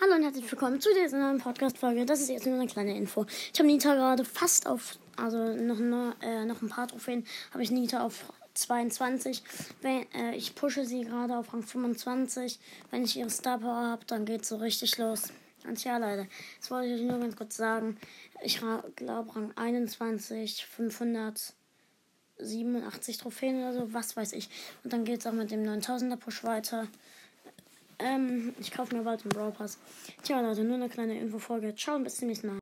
Hallo und herzlich willkommen zu dieser neuen Podcast-Folge. Das ist jetzt nur eine kleine Info. Ich habe Nita gerade fast auf, also noch, eine, äh, noch ein paar Trophäen, habe ich Nita auf 22. Wenn, äh, ich pushe sie gerade auf Rang 25. Wenn ich ihre Star Power habe, dann geht so richtig los. Und ja, Leute, das wollte ich euch nur ganz kurz sagen. Ich glaube, Rang 21, 587 Trophäen oder so, was weiß ich. Und dann geht es auch mit dem 9000er Push weiter. Ähm, ich kaufe mir bald einen Brawl Pass. Tja, Leute, nur eine kleine Infofolge. Ciao und bis zum nächsten Mal.